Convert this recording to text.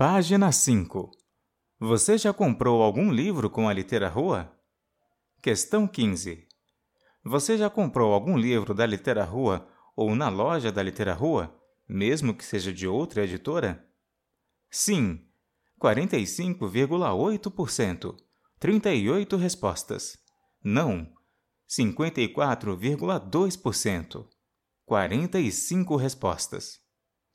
Página 5. Você já comprou algum livro com a litera Rua? Questão 15. Você já comprou algum livro da litera Rua ou na loja da litera Rua, mesmo que seja de outra editora? Sim, 45,8%. 38 respostas. Não, 54,2%. 45 respostas.